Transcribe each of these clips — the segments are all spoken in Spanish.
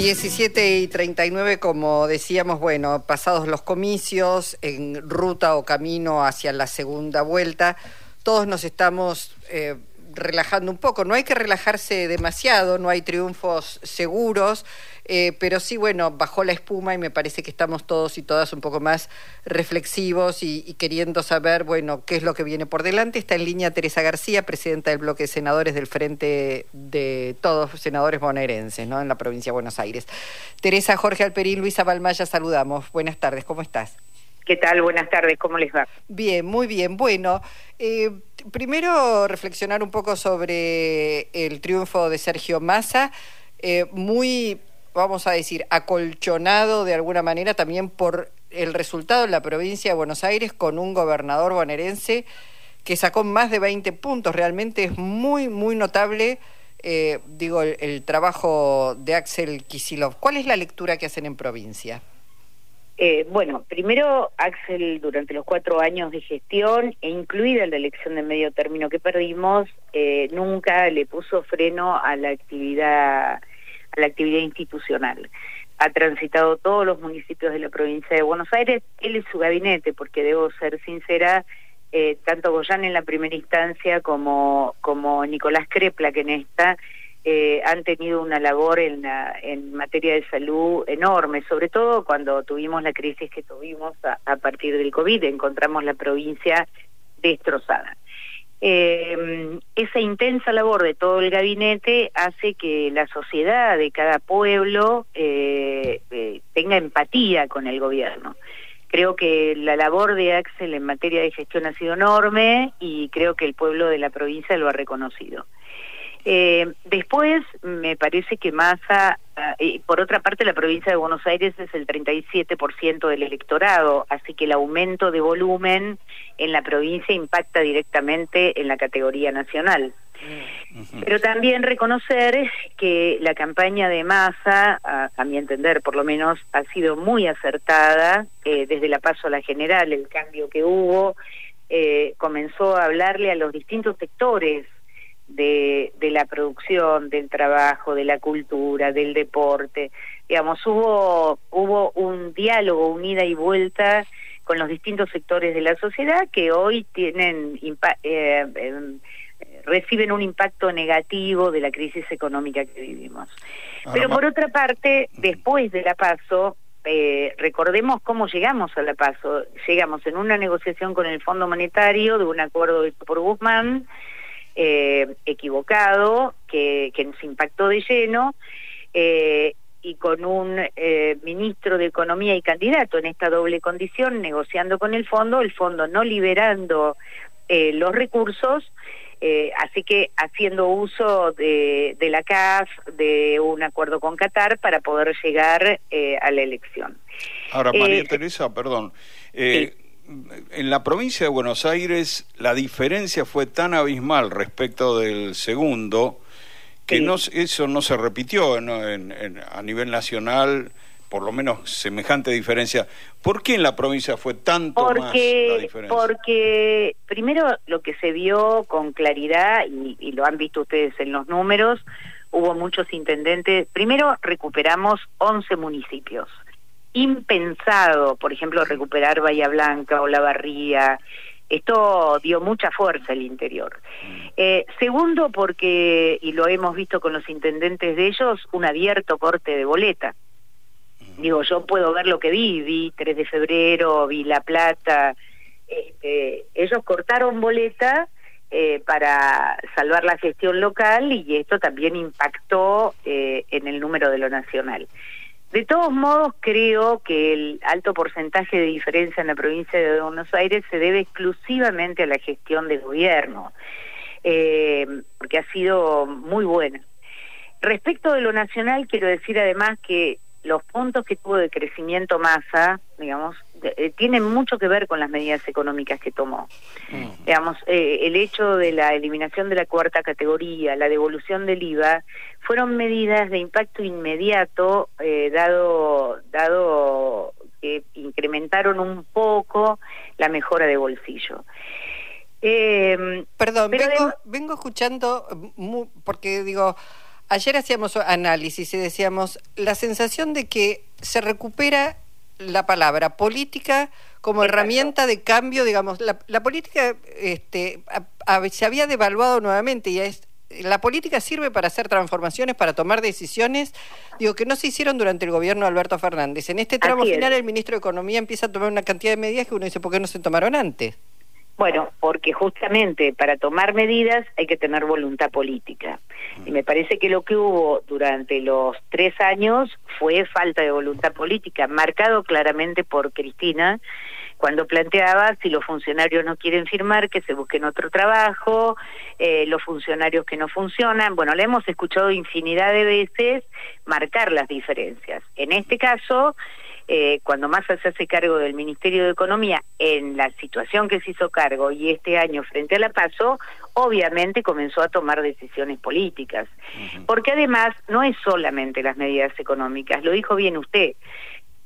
17 y 39, como decíamos, bueno, pasados los comicios, en ruta o camino hacia la segunda vuelta, todos nos estamos eh, relajando un poco. No hay que relajarse demasiado, no hay triunfos seguros, eh, pero sí, bueno, bajó la espuma y me parece que estamos todos y todas un poco más reflexivos y, queriendo saber, bueno, qué es lo que viene por delante. Está en línea Teresa García, presidenta del bloque de senadores del Frente de todos senadores bonaerenses, ¿no? En la provincia de Buenos Aires. Teresa, Jorge Alperín, Luisa Balmaya, saludamos. Buenas tardes, ¿cómo estás? ¿Qué tal? Buenas tardes, ¿cómo les va? Bien, muy bien. Bueno, eh, primero reflexionar un poco sobre el triunfo de Sergio Massa, eh, muy vamos a decir, acolchonado de alguna manera también por el resultado en la provincia de Buenos Aires con un gobernador bonaerense que sacó más de 20 puntos. Realmente es muy, muy notable, eh, digo, el, trabajo de Axel Kisilov. ¿Cuál es la lectura que hacen en provincia? Eh, bueno, primero Axel durante los cuatro años de gestión e incluida la elección de medio término que perdimos, eh, nunca le puso freno a la actividad a la actividad institucional. Ha transitado todos los municipios de la provincia de Buenos Aires, él y su gabinete, porque debo ser sincera, eh, tanto Goyán en la primera instancia como, como Nicolás Crepla, que en esta, eh, han tenido una labor en, en materia de salud enorme, sobre todo cuando tuvimos la crisis que tuvimos a partir del COVID, encontramos la provincia destrozada. Eh, esa intensa labor de todo el gabinete hace que la sociedad de cada pueblo eh, eh, tenga empatía con el gobierno. Creo que la labor de Axel en materia de gestión ha sido enorme y creo que el pueblo de la provincia lo ha reconocido. Eh, después, me parece que Massa, ah, por otra parte, la provincia de Buenos Aires es el 37% del electorado, así que el aumento de volumen en la provincia impacta directamente en la categoría nacional. Pero también reconocer que la campaña de Massa, a, mi entender por lo menos, ha sido muy acertada eh, desde la paso a la general, el cambio que hubo, eh, comenzó a hablarle a los distintos sectores de, de la producción, del trabajo, de la cultura, del deporte. Digamos, hubo, hubo un diálogo, un ida y vuelta con los distintos sectores de la sociedad que hoy tienen eh, em, reciben un impacto negativo de la crisis económica que vivimos. Pero por otra parte, después de la paso, eh, recordemos cómo llegamos a la paso. Llegamos en una negociación con el Fondo Monetario de un acuerdo por Guzmán, eh, equivocado que, que, nos impactó de lleno eh, y con un eh, ministro de Economía y candidato en esta doble condición, negociando con el fondo, el fondo no liberando eh, los recursos, eh, así que haciendo uso de, de, la CAF, de un acuerdo con Qatar para poder llegar eh, a la elección. Ahora, María Teresa, perdón. Sí en la provincia de Buenos Aires la diferencia fue tan abismal respecto del segundo que no, eso no se repitió a nivel nacional, por lo menos semejante diferencia. ¿Por qué en la provincia fue tanto porque, más la diferencia? Porque primero lo que se vio con claridad, y, y lo han visto ustedes en los números, hubo muchos intendentes. Primero recuperamos 11 municipios impensado, por ejemplo, recuperar Bahía Blanca o La Barría. Esto dio mucha fuerza al interior. Mm. Eh, segundo, porque, y lo hemos visto con los intendentes de ellos, un abierto corte de boleta. Mm. Digo, yo puedo ver lo que vi, vi 3 de febrero, vi La Plata. Este, ellos cortaron boleta eh, para salvar la gestión local y esto también impactó eh, en el número de lo nacional. De todos modos, creo que el alto porcentaje de diferencia en la provincia de Buenos Aires se debe exclusivamente a la gestión del gobierno, eh, porque ha sido muy buena. Respecto de lo nacional, quiero decir además que los puntos que tuvo de crecimiento masa, digamos, eh, tienen mucho que ver con las medidas económicas que tomó. Mm. Digamos, eh, el hecho de la eliminación de la cuarta categoría, la devolución del IVA, fueron medidas de impacto inmediato, eh, dado, dado que incrementaron un poco la mejora de bolsillo. Perdón, vengo, vengo escuchando, porque digo, Ayer hacíamos análisis y decíamos la sensación de que se recupera la palabra política como herramienta de cambio, digamos, la, política este, se había devaluado nuevamente y es, la política sirve para hacer transformaciones, para tomar decisiones, digo, que no se hicieron durante el gobierno de Alberto Fernández. En este tramo final el ministro de Economía empieza a tomar una cantidad de medidas que uno dice, ¿por qué no se tomaron antes? Bueno, porque justamente para tomar medidas hay que tener voluntad política. Y me parece que lo que hubo durante los tres años fue falta de voluntad política, marcado claramente por Cristina, cuando planteaba si los funcionarios no quieren firmar, que se busquen otro trabajo, eh, los funcionarios que no funcionan. Bueno, le hemos escuchado infinidad de veces marcar las diferencias. En este caso, eh, cuando Massa se hace cargo del Ministerio de Economía, en la situación que se hizo cargo y este año frente a la PASO, obviamente comenzó a tomar decisiones políticas. Porque además no es solamente las medidas económicas, lo dijo bien usted.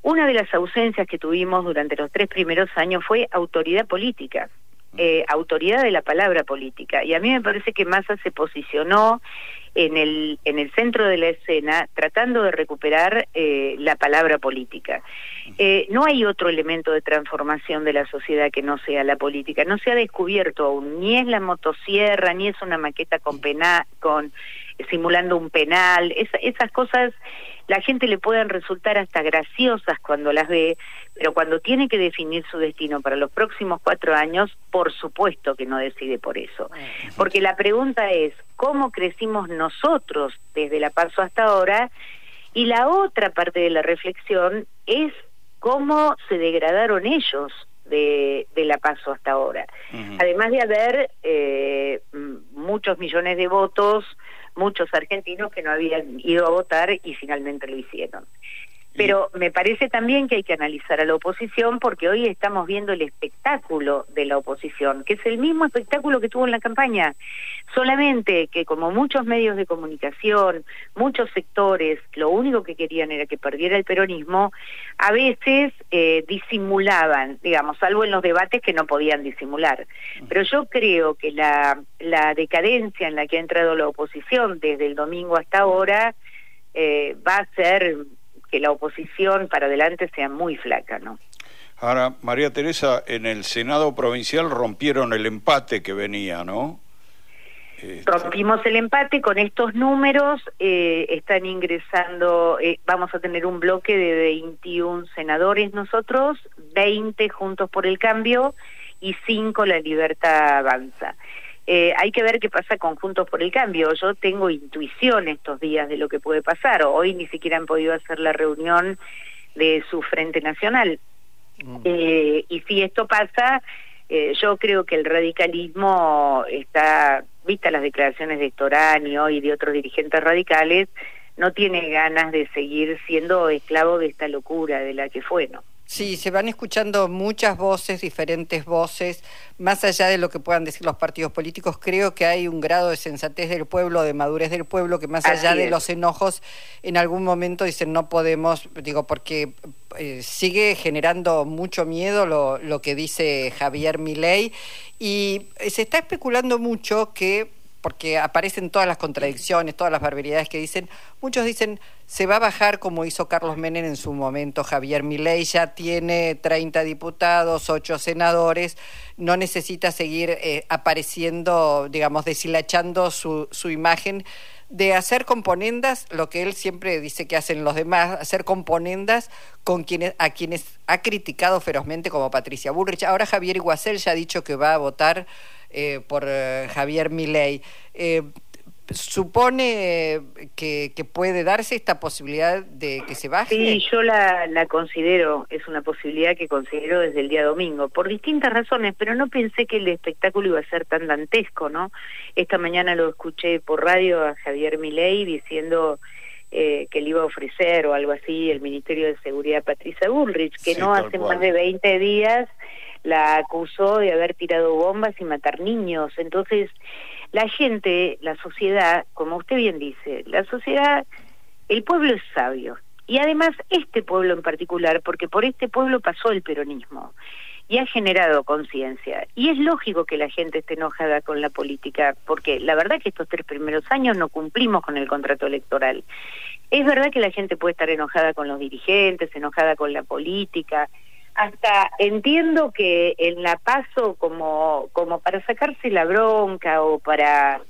Una de las ausencias que tuvimos durante los tres primeros años fue autoridad política. Eh, autoridad de la palabra política. Y a mí me parece que Massa se posicionó en el, en el centro de la escena tratando de recuperar eh, la palabra política. Eh, no hay otro elemento de transformación de la sociedad que no sea la política. No se ha descubierto aún, ni es la motosierra, ni es una maqueta con, pena, con simulando un penal. esas cosas la gente le pueden resultar hasta graciosas cuando las ve, pero cuando tiene que definir su destino para los próximos cuatro años, por supuesto que no decide por eso. Porque la pregunta es, ¿cómo crecimos nosotros desde la paso hasta ahora? Y la otra parte de la reflexión es cómo se degradaron ellos de, la paso hasta ahora. Además de haber eh, muchos millones de votos, muchos argentinos que no habían ido a votar y finalmente lo hicieron. Pero me parece también que hay que analizar a la oposición porque hoy estamos viendo el espectáculo de la oposición, que es el mismo espectáculo que tuvo en la campaña, solamente que como muchos medios de comunicación, muchos sectores, lo único que querían era que perdiera el peronismo, a veces eh, disimulaban, digamos, salvo en los debates que no podían disimular. Pero yo creo que la, la decadencia en la que ha entrado la oposición desde el domingo hasta ahora eh, va a ser que la oposición para adelante sea muy flaca, ¿no? Ahora, María Teresa, en el Senado provincial rompieron el empate que venía, ¿no? Este, Rompimos el empate con estos números, eh, están ingresando, eh, vamos a tener un bloque de 21 senadores nosotros, 20 juntos por el cambio y 5 la libertad avanza. Eh, hay que ver qué pasa con Juntos por el Cambio. Yo tengo intuición estos días de lo que puede pasar. Hoy ni siquiera han podido hacer la reunión de su Frente Nacional. Mm. Eh, y si esto pasa, eh, yo creo que el radicalismo está, vista las declaraciones de Torani y de otros dirigentes radicales, no tiene ganas de seguir siendo esclavo de esta locura de la que fue, ¿no? Sí, se van escuchando muchas voces, diferentes voces, más allá de lo que puedan decir los partidos políticos, creo que hay un grado de sensatez del pueblo, de madurez del pueblo, que más allá de los enojos, en algún momento dicen no podemos, digo, porque eh, sigue generando mucho miedo lo, lo que dice Javier Milei. Y se está especulando mucho que porque aparecen todas las contradicciones, todas las barbaridades que dicen. Muchos dicen, se va a bajar como hizo Carlos Menem en su momento. Javier Milei ya tiene 30 diputados, 8 senadores, no necesita seguir eh, apareciendo, digamos, deshilachando su, su imagen de hacer componendas, lo que él siempre dice que hacen los demás, hacer componendas con quienes, a quienes ha criticado ferozmente como Patricia Bullrich. Ahora Javier Iguacel ya ha dicho que va a votar eh, por eh, Javier Milei. Eh, ¿Supone que, puede darse esta posibilidad de que se baje? Sí, yo la, la considero, es una posibilidad que considero desde el día domingo, por distintas razones, pero no pensé que el espectáculo iba a ser tan dantesco, ¿no? Esta mañana lo escuché por radio a Javier Milei diciendo que le iba a ofrecer o algo así el Ministerio de Seguridad Patricia Bullrich, que no hace más de 20 días la acusó de haber tirado bombas y matar niños. Entonces, la gente, la sociedad, como usted bien dice, la sociedad, el pueblo es sabio. Y además este pueblo en particular, porque por este pueblo pasó el peronismo. y ha generado conciencia. Y es lógico que la gente esté enojada con la política, porque la verdad que estos tres primeros años no cumplimos con el contrato electoral. Es verdad que la gente puede estar enojada con los dirigentes, enojada con la política, hasta entiendo que en la paso como como para sacarse la bronca o para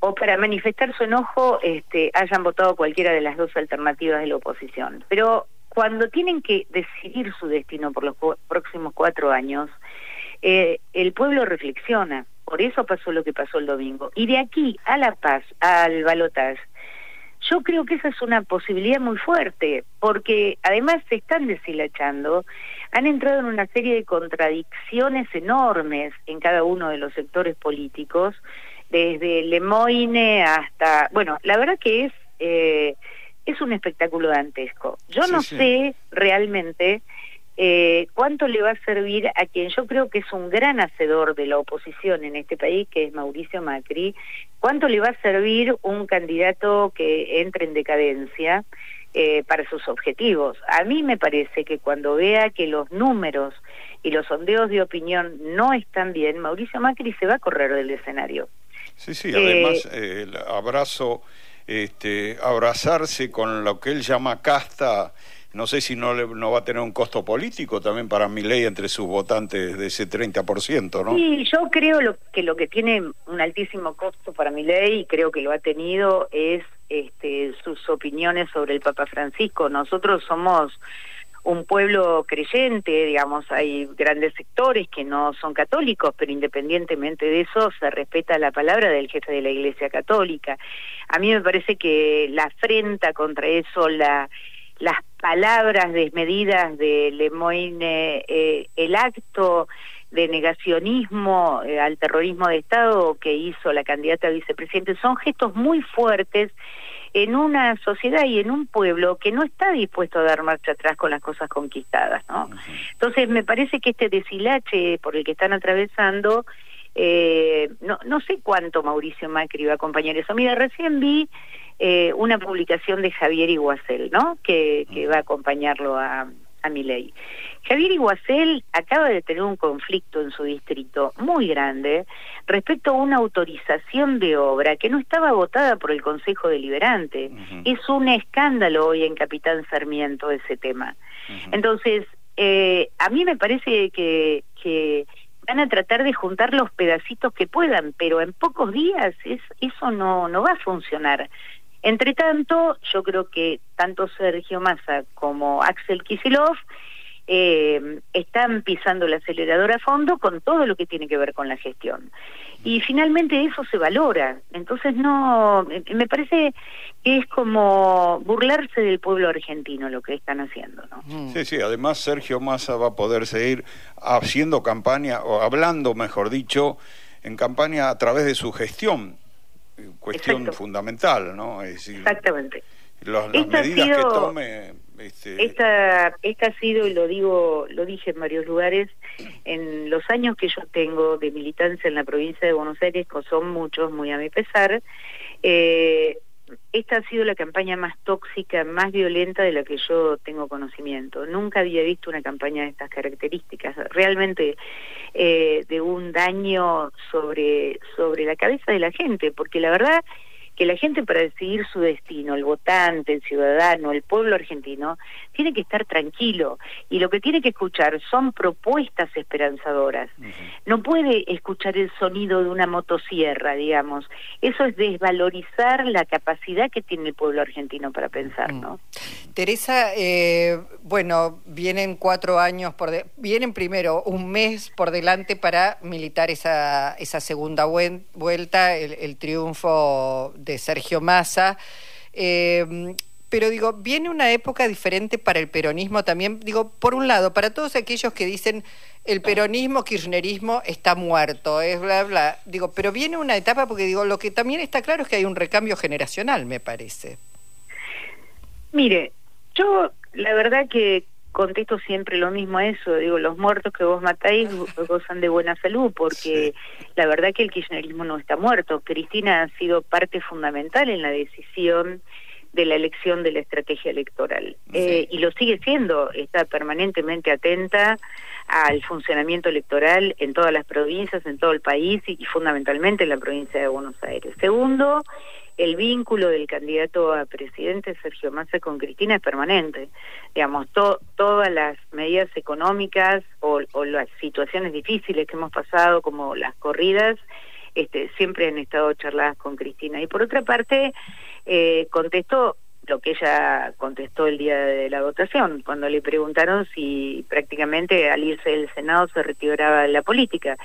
o para manifestar su enojo este hayan votado cualquiera de las dos alternativas de la oposición. Pero cuando tienen que decidir su destino por los próximos cuatro años eh, el pueblo reflexiona. Por eso pasó lo que pasó el domingo. Y de aquí a la paz al balotaje yo creo que esa es una posibilidad muy fuerte, porque además se están deshilachando, han entrado en una serie de contradicciones enormes en cada uno de los sectores políticos, desde Lemoine hasta, bueno, la verdad que es eh, es un espectáculo dantesco. Yo no sé realmente eh, cuánto le va a servir a quien yo creo que es un gran hacedor de la oposición en este país, que es Mauricio Macri, cuánto le va a servir un candidato que entre en decadencia eh, para sus objetivos. A mí me parece que cuando vea que los números y los sondeos de opinión no están bien, Mauricio Macri se va a correr del escenario. Sí, sí, además eh, el abrazo, este, abrazarse con lo que él llama casta no sé si no, no va a tener un costo político también para mi ley entre sus votantes de ese 30%, ¿no? Sí, yo creo lo, que lo que tiene un altísimo costo para mi ley, y creo que lo ha tenido, es este, sus opiniones sobre el Papa Francisco. Nosotros somos un pueblo creyente, digamos, hay grandes sectores que no son católicos, pero independientemente de eso se respeta la palabra del jefe de la Iglesia Católica. A mí me parece que la afrenta contra eso, la las palabras desmedidas de Lemoyne, eh, el acto de negacionismo eh, al terrorismo de Estado que hizo la candidata a vicepresidente son gestos muy fuertes en una sociedad y en un pueblo que no está dispuesto a dar marcha atrás con las cosas conquistadas, ¿no? Entonces me parece que este deshilache por el que están atravesando eh, no, no sé cuánto Mauricio Macri va a acompañar eso. Mira, recién vi eh, una publicación de Javier Iguacel, ¿no? Que, que va a acompañarlo a, a mi ley. Javier Iguacel acaba de tener un conflicto en su distrito muy grande respecto a una autorización de obra que no estaba votada por el Consejo Deliberante. Es un escándalo hoy en Capitán Sarmiento ese tema. Entonces, eh, a mí me parece que, que van a tratar de juntar los pedacitos que puedan, pero en pocos días es, eso no, no va a funcionar. Entre tanto, yo creo que tanto Sergio Massa como Axel Kisilov eh, están pisando el acelerador a fondo con todo lo que tiene que ver con la gestión. Y finalmente eso se valora. Entonces no, me parece que es como burlarse del pueblo argentino lo que están haciendo. ¿no? Mm. Sí, sí, además Sergio Massa va a poder seguir haciendo campaña, o hablando, mejor dicho, en campaña a través de su gestión cuestión fundamental, ¿no? Exactamente. las medidas que tome. Este... Esta, esta ha sido, y lo digo, lo dije en varios lugares, en los años que yo tengo de militancia en la provincia de Buenos Aires, que son muchos, muy a mi pesar, eh, esta ha sido la campaña más tóxica, más violenta de la que yo tengo conocimiento. Nunca había visto una campaña de estas características, realmente eh, de un daño sobre, sobre la cabeza de la gente, porque la verdad que la gente para decidir su destino, el votante, el ciudadano, el pueblo argentino, tiene que estar tranquilo y lo que tiene que escuchar son propuestas esperanzadoras. No puede escuchar el sonido de una motosierra, digamos. Eso es desvalorizar la capacidad que tiene el pueblo argentino para pensar, ¿no? Teresa, eh, bueno, vienen cuatro años por... vienen primero un mes por delante para militar esa, esa segunda vuelta, el, el triunfo de Sergio Massa. Eh, pero digo, viene una época diferente para el peronismo también. Digo, por un lado, para todos aquellos que dicen el peronismo, kirchnerismo está muerto, es bla, bla. Digo, pero viene una etapa porque digo, lo que también está claro es que hay un recambio generacional, me parece. Mire, yo la verdad que contesto siempre lo mismo a eso, digo, los muertos que vos matáis gozan de buena salud, porque la verdad que el kirchnerismo no está muerto. Cristina ha sido parte fundamental en la decisión de la elección de la estrategia electoral. Eh, y lo sigue siendo, está permanentemente atenta al funcionamiento electoral en todas las provincias, en todo el país y, fundamentalmente en la provincia de Buenos Aires. Segundo, el vínculo del candidato a presidente Sergio Massa con Cristina es permanente. Digamos, todas las medidas económicas o, las situaciones difíciles que hemos pasado, como las corridas, este, siempre han estado charladas con Cristina. Y por otra parte, eh, contestó lo que ella contestó el día de la votación, cuando le preguntaron si prácticamente al irse del Senado se retiraba de la política.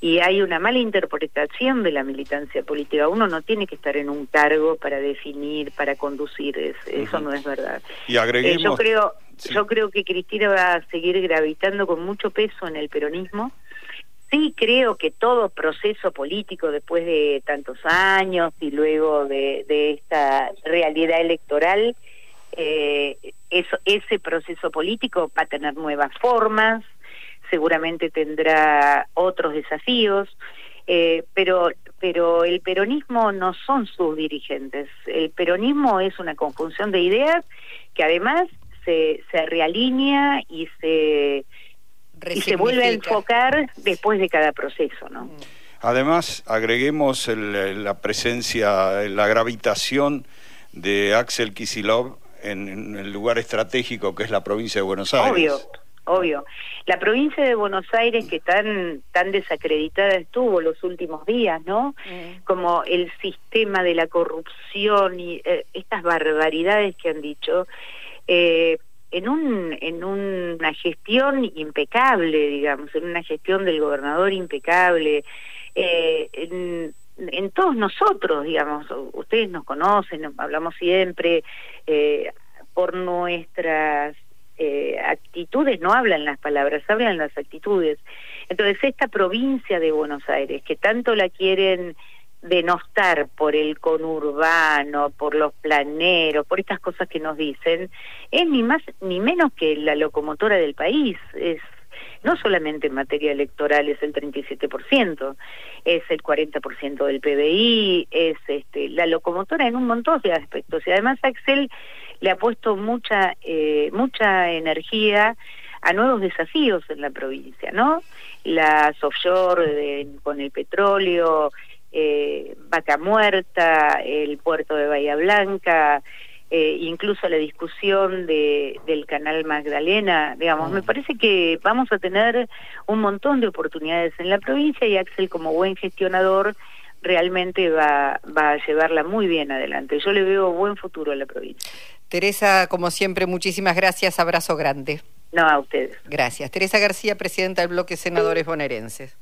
Y hay una mala interpretación de la militancia política. Uno no tiene que estar en un cargo para definir, para conducir. Eso no es verdad. Y agreguemos... Eh, yo creo, yo creo que Cristina va a seguir gravitando con mucho peso en el peronismo sí creo que todo proceso político después de tantos años y luego de, esta realidad electoral, eh, eso, ese proceso político va a tener nuevas formas, seguramente tendrá otros desafíos, eh, pero pero el peronismo no son sus dirigentes. El peronismo es una conjunción de ideas que además se, se realinea y se y se vuelve a enfocar después de cada proceso, ¿no? Además, agreguemos la presencia, la gravitación de Axel Kisilov en, el lugar estratégico que es la provincia de Buenos Aires. Obvio, obvio. La provincia de Buenos Aires que tan tan desacreditada estuvo los últimos días, ¿no? Mm. Como el sistema de la corrupción y eh, estas barbaridades que han dicho. Eh, en, un, en una gestión impecable, digamos, en una gestión del gobernador impecable, eh, en, todos nosotros, digamos, ustedes nos conocen, hablamos siempre, eh, por nuestras eh, actitudes, no hablan las palabras, hablan las actitudes. Entonces, esta provincia de Buenos Aires, que tanto la quieren denostar por el conurbano, por los planeros, por estas cosas que nos dicen, es ni más ni menos que la locomotora del país. Es no solamente en materia electoral es el 37%, es el 40% del PBI, es este, la locomotora en un montón de aspectos. Y además Axel le ha puesto mucha, eh, mucha energía a nuevos desafíos en la provincia, ¿no? Las offshore con el petróleo, eh, Vaca Muerta, el puerto de Bahía Blanca, eh, incluso la discusión de, del canal Magdalena, digamos, me mm. parece que vamos a tener un montón de oportunidades en la provincia y Axel como buen gestionador realmente va, va a llevarla muy bien adelante. Yo le veo buen futuro a la provincia. Teresa, como siempre, muchísimas gracias, abrazo grande. No, a ustedes. Gracias. Teresa García, presidenta del bloque Senadores Bonaerenses.